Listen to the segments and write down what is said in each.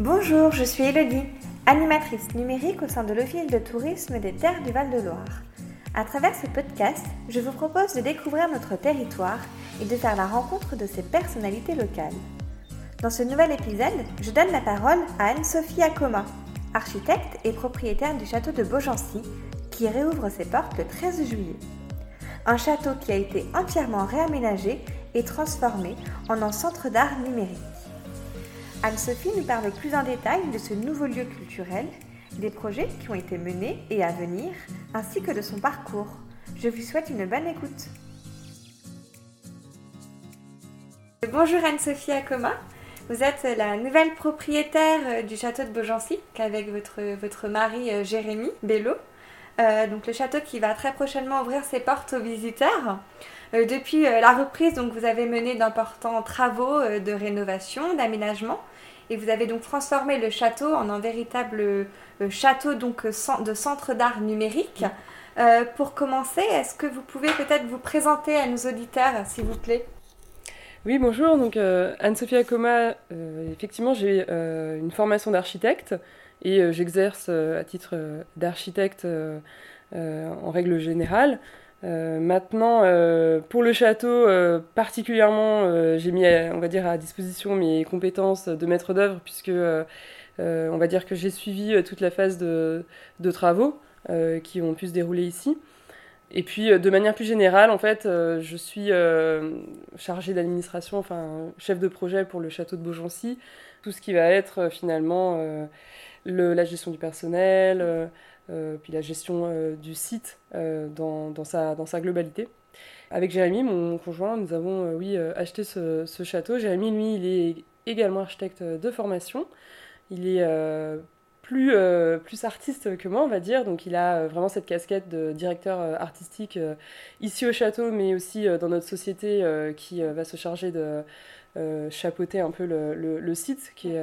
Bonjour, je suis Elodie, animatrice numérique au sein de l'Office de tourisme des terres du Val-de-Loire. À travers ce podcast, je vous propose de découvrir notre territoire et de faire la rencontre de ses personnalités locales. Dans ce nouvel épisode, je donne la parole à Anne-Sophie Acoma, architecte et propriétaire du château de Beaugency, qui réouvre ses portes le 13 juillet. Un château qui a été entièrement réaménagé et transformé en un centre d'art numérique. Anne-Sophie nous parle plus en détail de ce nouveau lieu culturel, des projets qui ont été menés et à venir, ainsi que de son parcours. Je vous souhaite une bonne écoute. Bonjour Anne-Sophie Acoma. Vous êtes la nouvelle propriétaire du château de Beaugency avec votre, mari euh, Jérémy Bello. Euh, donc le château qui va très prochainement ouvrir ses portes aux visiteurs. Euh, depuis la reprise, donc vous avez mené d'importants travaux de rénovation, d'aménagement et vous avez donc transformé le château en un véritable euh, château donc euh, de centre d'art numérique. Euh, pour commencer, est-ce que vous pouvez peut-être vous présenter à nos auditeurs, s'il vous plaît? Oui, bonjour. Donc Anne-Sophie Acoma, effectivement, j'ai une formation d'architecte et j'exerce à titre d'architecte en règle générale. Euh, maintenant, euh, pour le château, euh, particulièrement, j'ai mis, on va dire, à disposition mes compétences de maître d'œuvre, puisque on va dire que j'ai suivi toute la phase de, travaux qui ont pu se dérouler ici. Et puis, de manière plus générale, en fait, je suis chargée d'administration, enfin, chef de projet pour le château de Beaugency, tout ce qui va être finalement le, la gestion du personnel puis la gestion euh, du site euh, dans, sa, globalité. Avec Jérémy, mon conjoint, nous avons oui, acheté ce, château. Jérémy, lui, il est également architecte de formation. Il est plus artiste que moi, on va dire. Donc il a vraiment cette casquette de directeur artistique ici au château, mais aussi dans notre société qui va se charger de chapeauter un peu le, le, le site, qui est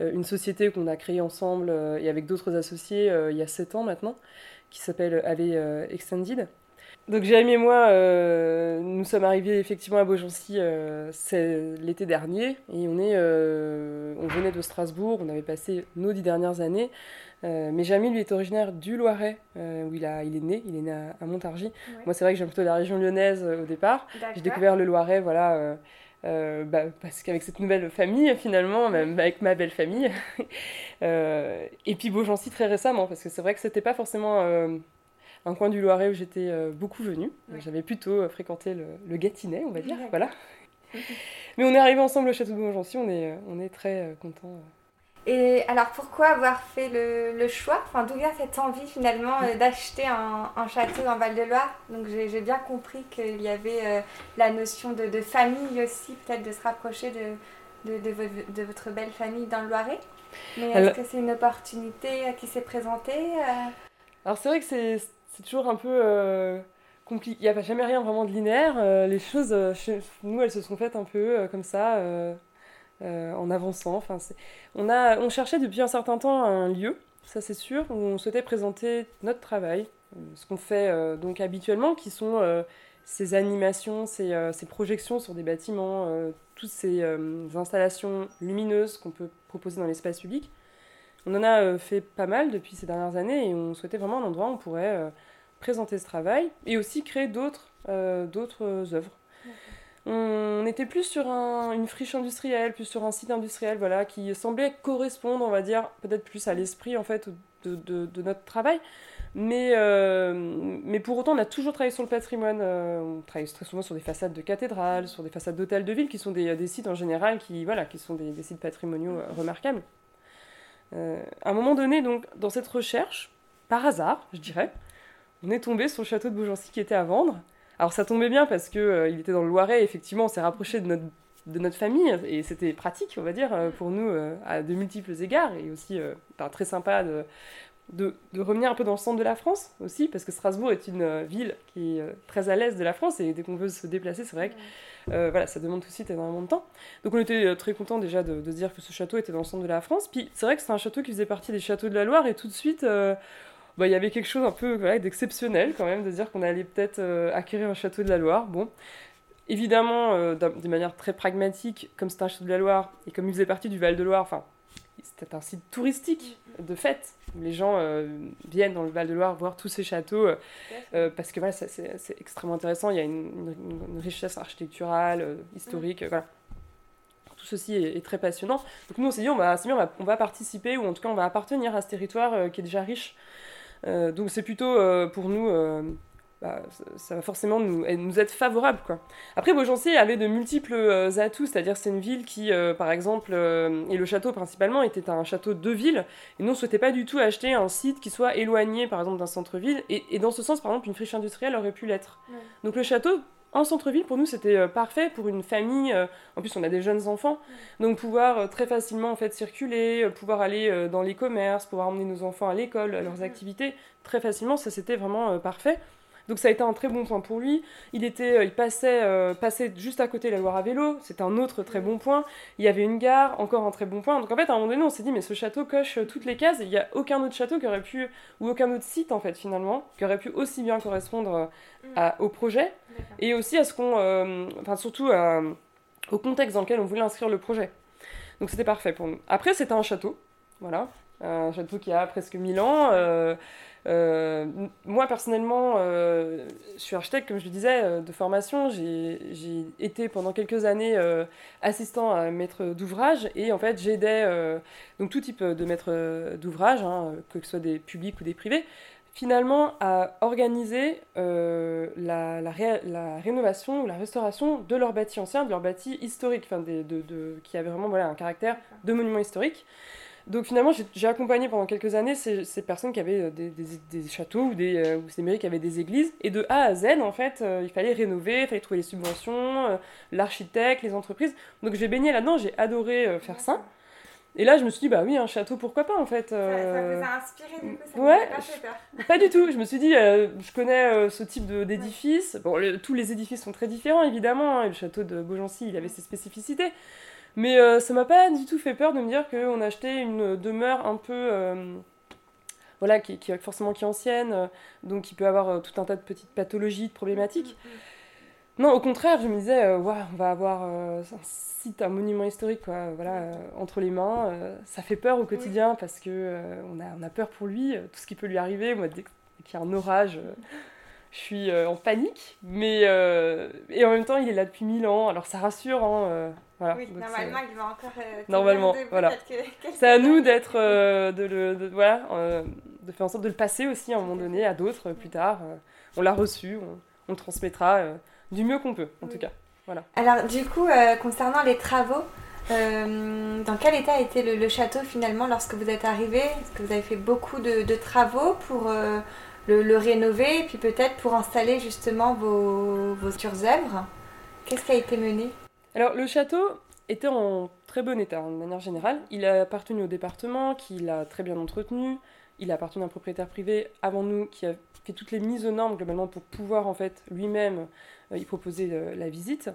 euh, une société qu'on a créée ensemble euh, et avec d'autres associés euh, il y a 7 ans maintenant, qui s'appelle AV Extended. Donc Jérémy et moi, nous sommes arrivés effectivement à Beaugency l'été dernier et on, est, on venait de Strasbourg, on avait passé nos dix dernières années. mais Jérémy, lui, est originaire du Loiret, où il, a, il est né, il est né à, Montargis. Moi, c'est vrai que j'ai plutôt la région lyonnaise au départ. J'ai découvert le Loiret, voilà euh, bah, parce qu'avec cette nouvelle famille, finalement, même avec ma belle famille, euh, et puis Beaugency très récemment, parce que c'est vrai que c'était pas forcément euh, un coin du Loiret où j'étais beaucoup venue. J'avais plutôt fréquenté le, le, Gâtinais, on va dire, voilà. Mais on est arrivé ensemble au château de Beaugency, on est, on est très contents. Et alors pourquoi avoir fait le, choix? Enfin, d'où vient cette envie finalement euh, d'acheter un, château en Val-de-Loire? Donc j'ai bien compris qu'il y avait euh, la notion de, famille aussi, peut-être de se rapprocher de, de, votre belle famille dans le Loiret. Mais est-ce que c'est une opportunité euh, qui s'est présentée Alors c'est vrai que c'est toujours un peu compliqué. Il n'y a jamais rien vraiment de linéaire. les choses, chez nous, elles se sont faites un peu comme ça euh, en avançant. Enfin, on, a, on cherchait depuis un certain temps un lieu, ça c'est sûr, où on souhaitait présenter notre travail, euh, ce qu'on fait euh, donc habituellement, qui sont ces animations, ces, ces, projections sur des bâtiments, toutes ces installations lumineuses qu'on peut proposer dans l'espace public. On en a fait pas mal depuis ces dernières années et on souhaitait vraiment un endroit où on pourrait présenter ce travail et aussi créer d'autres d'autres œuvres on était plus sur une friche industrielle, plus sur un site industriel, voilà, qui semblait correspondre, on va dire, peut-être plus à l'esprit en fait de, notre travail. Mais, euh, mais pour autant, on a toujours travaillé sur le patrimoine. Euh, on travaille très souvent sur des façades de cathédrales, sur des façades d'hôtels de ville, qui sont des, sites en général qui, voilà, qui sont des, sites patrimoniaux euh, remarquables. à un moment donné, donc, dans cette recherche, par hasard, je dirais, on est tombé sur le château de Beaugency qui était à vendre. Alors ça tombait bien parce qu'il euh, il était dans le Loiret, effectivement, on s'est rapproché de notre, de notre famille et c'était pratique, on va dire, euh, pour nous euh, à de multiples égards et aussi très sympa de, de, de, revenir un peu dans le centre de la France aussi, parce que Strasbourg est une ville qui est très à l'est de la France et dès qu'on veut se déplacer, c'est vrai que voilà, ça demande aussi énormément de temps. Donc on était très content déjà de, de, dire que ce château était dans le centre de la France. Puis c'est vrai que c'est un château qui faisait partie des châteaux de la Loire et tout de suite bah, il y avait quelque chose un peu d'exceptionnel quand même, de dire qu'on allait peut-être euh, acquérir un château de la Loire. Bon, évidemment, euh, de manière très pragmatique, comme c'est un château de la Loire, et comme il faisait partie du Val-de-Loire, enfin, un site touristique de fête. Les gens viennent dans le Val-de-Loire voir tous ces châteaux parce que voilà, c'est extrêmement intéressant. Il y a une, richesse architecturale, historique. voilà tout ceci est, très passionnant. Donc nous, on s'est dit, on va, on va, on va, participer, ou en tout cas, on va appartenir à ce territoire qui est déjà riche. Donc c'est plutôt pour nous bah, ça va forcément nous, nous, être favorable. Quoi. Après, Beaugency avait de multiples euh, atouts, c'est-à-dire c'est une ville qui, euh, par exemple, euh, et le château principalement, était un château de ville, et nous, on ne souhaitait pas du tout acheter un site qui soit éloigné, par exemple, d'un centre-ville, et, dans ce sens, par exemple, une friche industrielle aurait pu l'être. Donc le château, en centre-ville, pour nous, c'était parfait pour une famille. en plus, on a des jeunes enfants, donc pouvoir très facilement en fait circuler, pouvoir aller dans les commerces, pouvoir emmener nos enfants à l'école, à leurs activités, très facilement, ça c'était vraiment parfait. Donc ça a été un très bon point pour lui. Il, était, euh, il passait, euh, passait juste à côté de la Loire à vélo, c'était un autre très bon point. Il y avait une gare, encore un très bon point. Donc en fait, à un moment donné, on s'est dit, mais ce château coche euh, toutes les cases. Il n'y a aucun autre château qui aurait pu, ou aucun autre site en fait finalement, qui aurait pu aussi bien correspondre au projet et aussi à ce qu'on, enfin surtout au contexte dans lequel on voulait inscrire le projet. Donc c'était parfait pour nous. Après, c'était un château, voilà, un château qui a presque 1000 ans. Euh, moi, personnellement, euh, je suis architecte, comme je le disais, euh, de formation. J'ai été pendant quelques années assistant à maître d'ouvrage et en fait, j'aidais donc tout type de maître d'ouvrage, hein, que ce soit des publics ou des privés, finalement à organiser la, rénovation ou la restauration de leurs bâtis anciens, de leurs bâtis historiques, enfin de, qui avaient vraiment voilà, un caractère de monument historique. Donc finalement, j'ai accompagné pendant quelques années ces, ces personnes qui avaient euh, des, des, des châteaux ou des, euh, ou ces mairies qui avaient des églises. Et de A à Z, en fait, euh, il fallait rénover, il fallait trouver les subventions, l'architecte, les entreprises. Donc j'ai baigné là-dedans, j'ai adoré faire ça. Et là, je me suis dit, bah oui, un château, pourquoi pas en fait. Ça, vous a inspiré du coup, ça ouais, pas fait peur. Pas du tout. Je me suis dit, je connais ce type d'édifice. Bon, tous les édifices sont très différents évidemment. Hein, le château de Beaugency, il avait ses spécificités. Mais euh, ça m'a pas du tout fait peur de me dire qu'on achetait une demeure un peu. Euh, voilà, qui, qui, forcément qui est ancienne, euh, donc qui peut avoir tout un tas de petites pathologies, de problématiques. Mm, mm, mm. Non, au contraire, je me disais, on va avoir un site, un monument historique, quoi, voilà, entre les mains. ça fait peur au quotidien parce que on, a, on a peur pour lui, tout ce qui peut lui arriver. Moi, dès qu'il y a un orage, je suis en panique. Mais, et en même temps, il est là depuis mille ans, alors ça rassure. Hein, oui, normalement, il va encore. Euh, normalement, voilà. C'est à nous d'être, euh, de, le, de, voilà, euh, de faire en sorte de le passer aussi à un moment donné à d'autres plus tard. on l'a reçu, on, le transmettra du mieux qu'on peut, en tout cas. Voilà. Alors, du coup, concernant les travaux, dans quel état était le, le, château finalement lorsque vous êtes arrivé? Est-ce que vous avez fait beaucoup de, de travaux pour le, le, rénover et puis peut-être pour installer justement vos, vos futures œuvres Qu'est-ce qui a été mené? Alors, le château était en très bon état, de manière générale. Il a appartenu au département, qui l'a très bien entretenu. Il a appartenu à un propriétaire privé avant nous, qui a fait toutes les mises aux normes, globalement, pour pouvoir, en fait, lui-même euh, y proposer euh, la visite.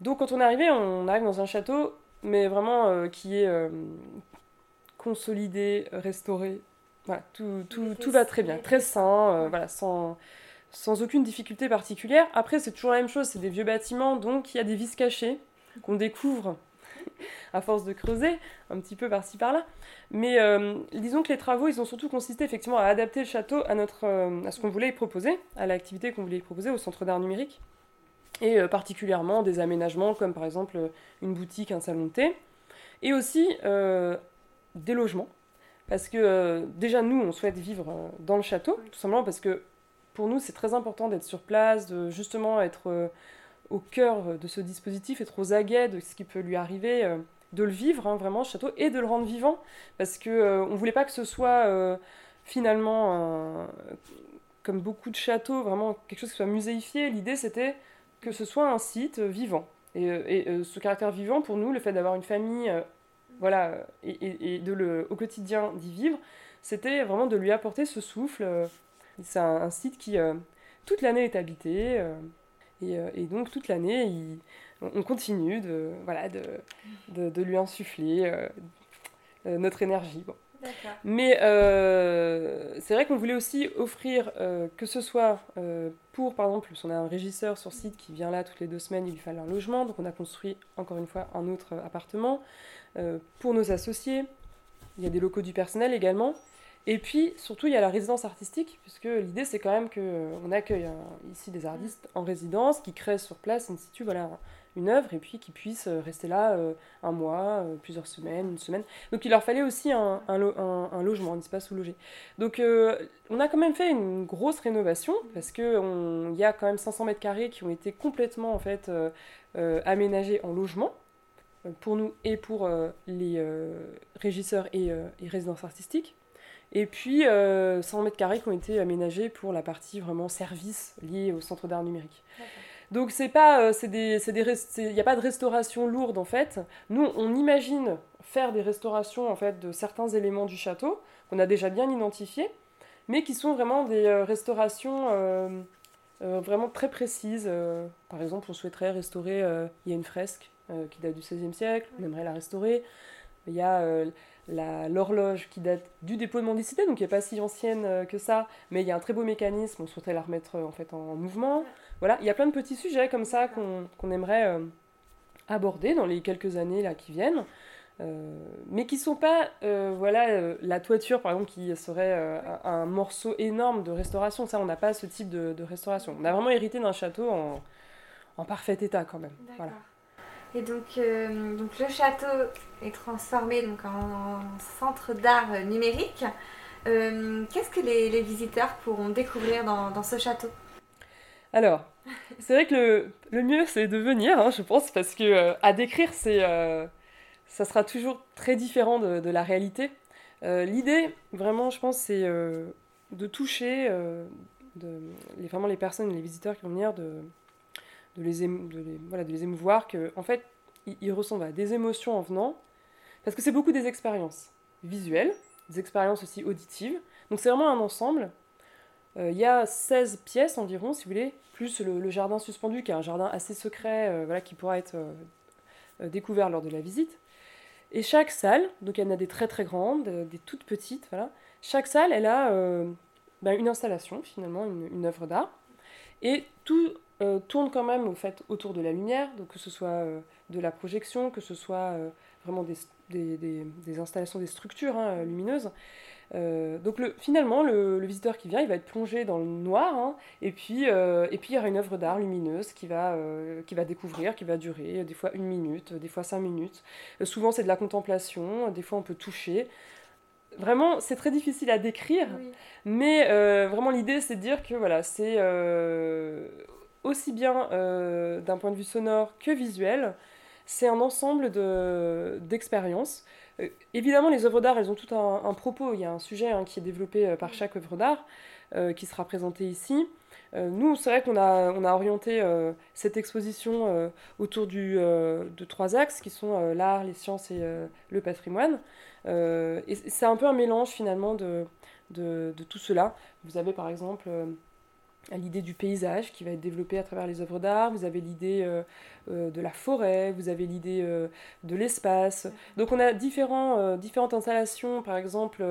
Donc, quand on est arrivé, on arrive dans un château, mais vraiment euh, qui est consolidé, restauré. Voilà, tout, tout, tout, va très bien, très sain, voilà, sans sans aucune difficulté particulière. Après, c'est toujours la même chose, c'est des vieux bâtiments, donc il y a des vis cachées qu'on découvre à force de creuser, un petit peu par-ci par-là. Mais euh, disons que les travaux, ils ont surtout consisté effectivement à adapter le château à, notre, euh, à ce qu'on voulait y proposer, à l'activité qu'on voulait y proposer au centre d'art numérique. Et euh, particulièrement des aménagements comme par exemple une boutique, un salon de thé. Et aussi des logements. Parce que déjà, nous, on souhaite vivre dans le château, tout simplement parce que pour nous, c'est très important d'être sur place, de justement être au cœur de ce dispositif, être aux aguets de ce qui peut lui arriver, euh, de le vivre hein, vraiment, ce château, et de le rendre vivant, parce qu'on euh, ne voulait pas que ce soit euh, finalement, comme beaucoup de châteaux, vraiment quelque chose qui soit muséifié. L'idée, c'était que ce soit un site vivant. Et, ce caractère vivant, pour nous, le fait d'avoir une famille, voilà, et, de le, au quotidien d'y vivre, c'était vraiment de lui apporter ce souffle. C'est un, site qui, toute l'année, est habité. Euh, et, donc toute l'année, on continue de, voilà, de, de, lui insuffler euh, euh, notre énergie. Mais c'est vrai qu'on voulait aussi offrir, que ce soit pour, par exemple, on a un régisseur sur site qui vient là toutes les deux semaines, il lui fallait un logement, donc on a construit encore une fois un autre appartement. pour nos associés, il y a des locaux du personnel également. Et puis, surtout, il y a la résidence artistique, puisque l'idée, c'est quand même qu'on accueille ici des artistes en résidence qui créent sur place in situ voilà, une œuvre et puis qui puissent rester là un mois, plusieurs semaines, une semaine. Donc, il leur fallait aussi un, logement, un espace où loger. Donc, on a quand même fait une grosse rénovation, parce qu'il y a quand même 500 mètres carrés qui ont été complètement, en fait, aménagés en logement pour nous et pour les régisseurs et, résidences artistiques. Et puis, 100 euh, mètres carrés qui ont été aménagés pour la partie vraiment service liée au centre d'art numérique. Donc, c'est pas, euh, c'est des, il n'y a pas de restauration lourde en fait. Nous, on imagine faire des restaurations en fait de certains éléments du château qu'on a déjà bien identifiés, mais qui sont vraiment des euh, restaurations vraiment très précises. par exemple, on souhaiterait restaurer, il y a une fresque qui date du XVIe siècle, on aimerait la restaurer. Il y a l'horloge qui date du dépôt de mendicité, donc qui n'est pas si ancienne euh, que ça, mais il y a un très beau mécanisme, on souhaiterait la remettre euh, en fait en mouvement. Voilà, il y a plein de petits sujets comme ça qu'on aimerait euh, aborder dans les quelques années là qui viennent. mais qui sont pas voilà la toiture par exemple qui serait un, morceau énorme de restauration. Ça on n'a pas ce type de, restauration. On a vraiment hérité d'un château en, parfait état quand même. Voilà. Et donc, euh, le château est transformé en, centre d'art numérique. Euh, qu'est-ce que les, visiteurs pourront découvrir dans, ce château? Alors, c'est vrai que le, le mieux c'est de venir, hein, je pense, parce que euh, à décrire, c'est, ça sera toujours très différent de, la réalité. l'idée, vraiment, je pense, c'est de toucher de, vraiment les personnes, les visiteurs qui vont venir, de, de les, voilà, de les émouvoir, que en fait, ils, ressentent des émotions en venant, parce que c'est beaucoup des expériences visuelles, des expériences aussi auditives. Donc c'est vraiment un ensemble. Euh, il y a 16 pièces environ, si vous voulez, plus le, jardin suspendu, qui est un jardin assez secret, euh, voilà, qui pourra être euh, découvert lors de la visite. Et chaque salle, donc il y en a des très très grandes, des toutes petites, voilà. Chaque salle, elle a ben, une installation, finalement, une, œuvre d'art. Et tout euh, tourne quand même au fait autour de la lumière, donc que ce soit euh, de la projection, que ce soit euh, vraiment des, des, des, installations, des structures hein, lumineuses. donc le, finalement, le, visiteur qui vient, il va être plongé dans le noir, hein, et, puis, et puis il y aura une œuvre d'art lumineuse qui va, qui va découvrir, qui va durer des fois une minute, des fois cinq minutes. souvent c'est de la contemplation, des fois on peut toucher. Vraiment, c'est très difficile à décrire, mais vraiment l'idée c'est de dire que voilà, c'est aussi bien euh, d'un point de vue sonore que visuel. C'est un ensemble d'expériences. Euh, évidemment, les œuvres d'art, elles ont tout un, propos. Il y a un sujet hein, qui est développé euh, par chaque œuvre d'art, qui sera présenté ici. nous, c'est vrai qu'on a, on a orienté cette exposition autour du, de trois axes, qui sont l'art, les sciences et le patrimoine. et c'est un peu un mélange, finalement, de, de, de tout cela. Vous avez, par exemple l'idée du paysage qui va être développée à travers les œuvres d'art, vous avez l'idée euh, euh, de la forêt, vous avez l'idée euh, de l'espace. Donc on a différents, différentes installations, par exemple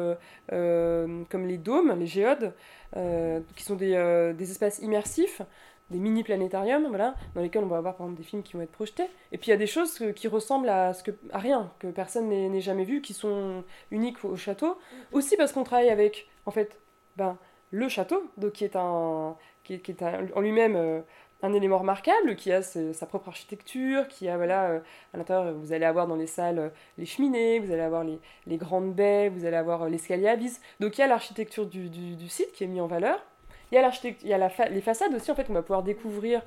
comme les dômes, les géodes, qui sont des, des, espaces immersifs, des mini-planétariums, voilà, dans lesquels on va avoir par exemple des films qui vont être projetés. Et puis il y a des choses qui ressemblent à, ce que, à rien, que personne n'ait jamais vu, qui sont uniques au château. Aussi parce qu'on travaille avec, en fait, ben, le château, donc qui est, un, qui est, en lui-même euh, un élément remarquable, qui a sa propre architecture, qui a, voilà, euh, à l'intérieur, vous allez avoir dans les salles euh, les cheminées, vous allez avoir les, les grandes baies, vous allez avoir l'escalier à vis. Donc il y a l'architecture du, du, site qui est mis en valeur. Il y a, il y a les façades aussi, en fait, qu'on va pouvoir découvrir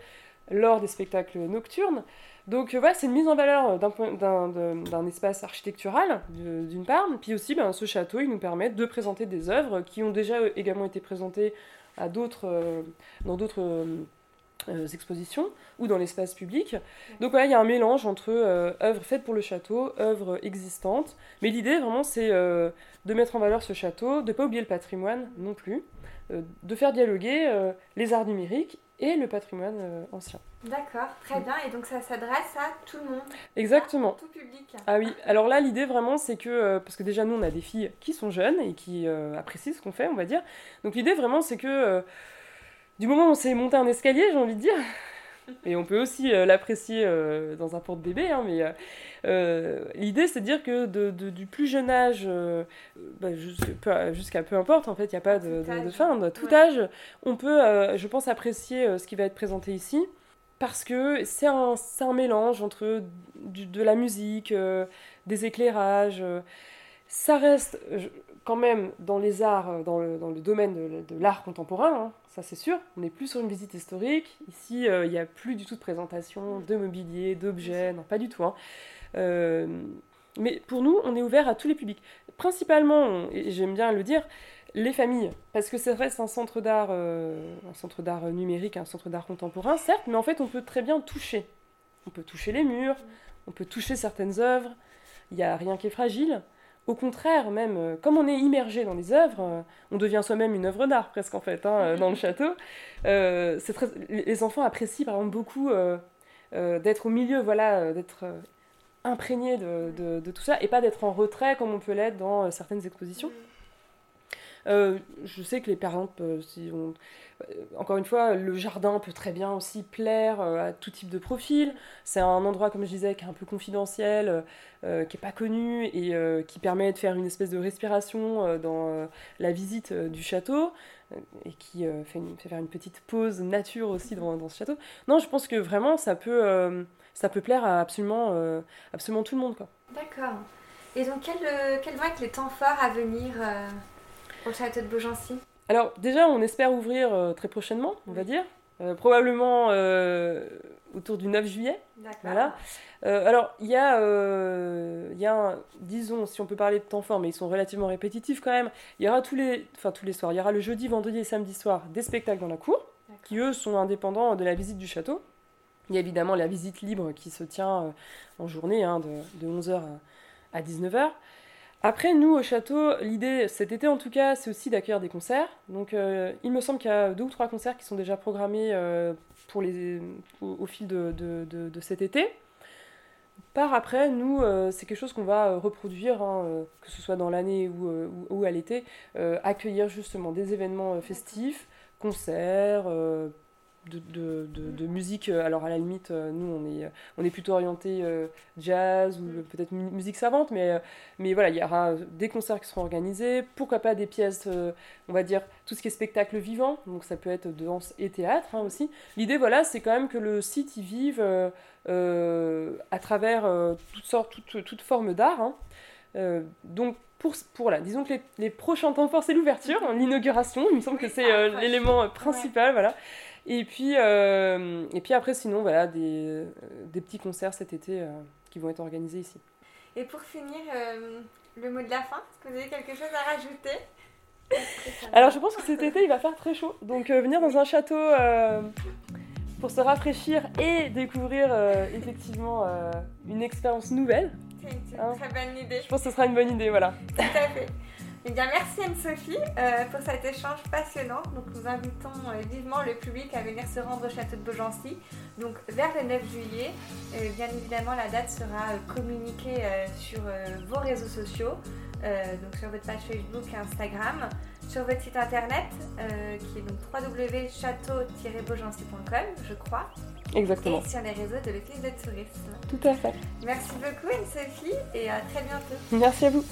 lors des spectacles nocturnes. Donc voilà, c'est une mise en valeur d'un espace architectural d'une part, puis aussi ben, ce château, il nous permet de présenter des œuvres qui ont déjà euh, également été présentées à euh, dans d'autres euh, expositions ou dans l'espace public. Donc voilà, il y a un mélange entre œuvres faites pour le château, œuvres existantes, mais l'idée vraiment c'est de mettre en valeur ce château, de ne pas oublier le patrimoine non plus, de faire dialoguer les arts numériques et le patrimoine euh, ancien. D'accord, très bien. Et donc ça s'adresse à tout le monde Exactement. tout public. Ah oui, alors là l'idée vraiment c'est que, euh, parce que déjà nous on a des filles qui sont jeunes et qui euh, apprécient ce qu'on fait, on va dire. Donc l'idée vraiment c'est que du moment où on s'est monté un escalier, j'ai envie de dire, Et on peut aussi l'apprécier dans un porte-bébé, hein, mais l'idée c'est de dire que du plus jeune âge bah, jusqu'à peu importe, en fait, il n'y a pas de, fin, de tout âge, on peut, je pense, apprécier ce qui va être présenté ici parce que c'est un, un, mélange entre de la musique, des éclairages. ça reste quand même dans les arts, euh, dans le, dans le domaine de, l'art contemporain, hein, ça c'est sûr. On n'est plus sur une visite historique. Ici, euh, il n'y a plus du tout de présentation de mobilier, d'objets, non, pas du tout. Hein. Euh, mais pour nous, on est ouvert à tous les publics. Principalement, et j'aime bien le dire, les familles. Parce que c'est vrai, c'est un centre d'art, un centre d'art numérique, un centre d'art contemporain, certes, mais en fait, on peut très bien toucher. On peut toucher les murs, on peut toucher certaines œuvres. Il n'y a rien qui est fragile. Au contraire, même, euh, comme on est immergé dans les œuvres, euh, on devient soi-même une œuvre d'art, presque en fait, hein, euh, dans le château. Les enfants apprécient, par exemple, beaucoup d'être au milieu, voilà, d'être imprégné de, de, tout ça, et pas d'être en retrait comme on peut l'être dans certaines expositions. Mm. je sais que les parents, si on, euh, encore une fois, le jardin peut très bien aussi plaire euh, à tout type de profil. C'est un endroit, comme je disais, qui est un peu confidentiel, euh, qui n'est pas connu et qui permet de faire une espèce de respiration dans la visite du château et qui fait, faire une petite pause nature aussi dans, dans, ce château. Non, je pense que vraiment, ça peut, ça peut plaire à absolument, absolument tout le monde. D'accord. Et donc, quels quel vont être les temps forts à venir au château de Beaugency alors déjà, on espère ouvrir euh, très prochainement, on va dire. Euh, probablement euh, autour du 9 juillet. Voilà. alors, il y a, y a disons, si on peut parler de temps fort, mais ils sont relativement répétitifs quand même, il y aura tous les, enfin, tous les soirs, il y aura le jeudi, vendredi et samedi soir des spectacles dans la cour, qui eux sont indépendants de la visite du château. Il y a évidemment la visite libre qui se tient en journée, hein, de, de 11h à 19h. Après, nous, au château, l'idée, cet été en tout cas, c'est aussi d'accueillir des concerts. Donc, euh, il me semble qu'il y a deux ou trois concerts qui sont déjà programmés euh, pour les, au, fil de, de, cet été. Par après, nous, euh, c'est quelque chose qu'on va reproduire, hein, que ce soit dans l'année ou, ou, à l'été, accueillir justement des événements festifs, concerts, de, de, musique. Euh, alors à la limite, euh, nous on est, on est plutôt orienté euh, jazz ou peut-être musique savante, mais, mais voilà, il y aura des concerts qui seront organisés. Pourquoi pas des pièces, on va dire tout ce qui est spectacle vivant, donc ça peut être danse et théâtre hein, aussi. L'idée, voilà, c'est quand même que le site y vive à travers toutes sortes, toutes, toutes formes d'art. Hein. donc pour, pour là, disons que les, les prochains temps forts, c'est l'ouverture, hein, l'inauguration, il me semble que c'est l'élément principal, voilà. Et puis, euh, et puis après, sinon, voilà, des, des petits concerts cet été euh, qui vont être organisés ici. Et pour finir, euh, le mot de la fin, est-ce que vous avez quelque chose à rajouter? Alors, je pense que cet été, il va faire très chaud. Donc, venir dans un château pour se rafraîchir et découvrir effectivement une expérience nouvelle. C'est une, hein? très bonne idée. Je pense que ce sera une bonne idée, voilà. Tout à fait. Eh bien, merci Anne-Sophie euh, pour cet échange passionnant. Donc, nous invitons euh, vivement le public à venir se rendre au château de Beaugency, donc vers le 9 juillet. Euh, bien évidemment, la date sera communiquée sur vos réseaux sociaux, donc sur votre page Facebook et Instagram, sur votre site internet qui est donc www.château-beaugency.com, je crois. Exactement. Et sur les réseaux de l'Office de tourisme. Tout à fait. Merci beaucoup Anne-Sophie et à très bientôt. Merci à vous.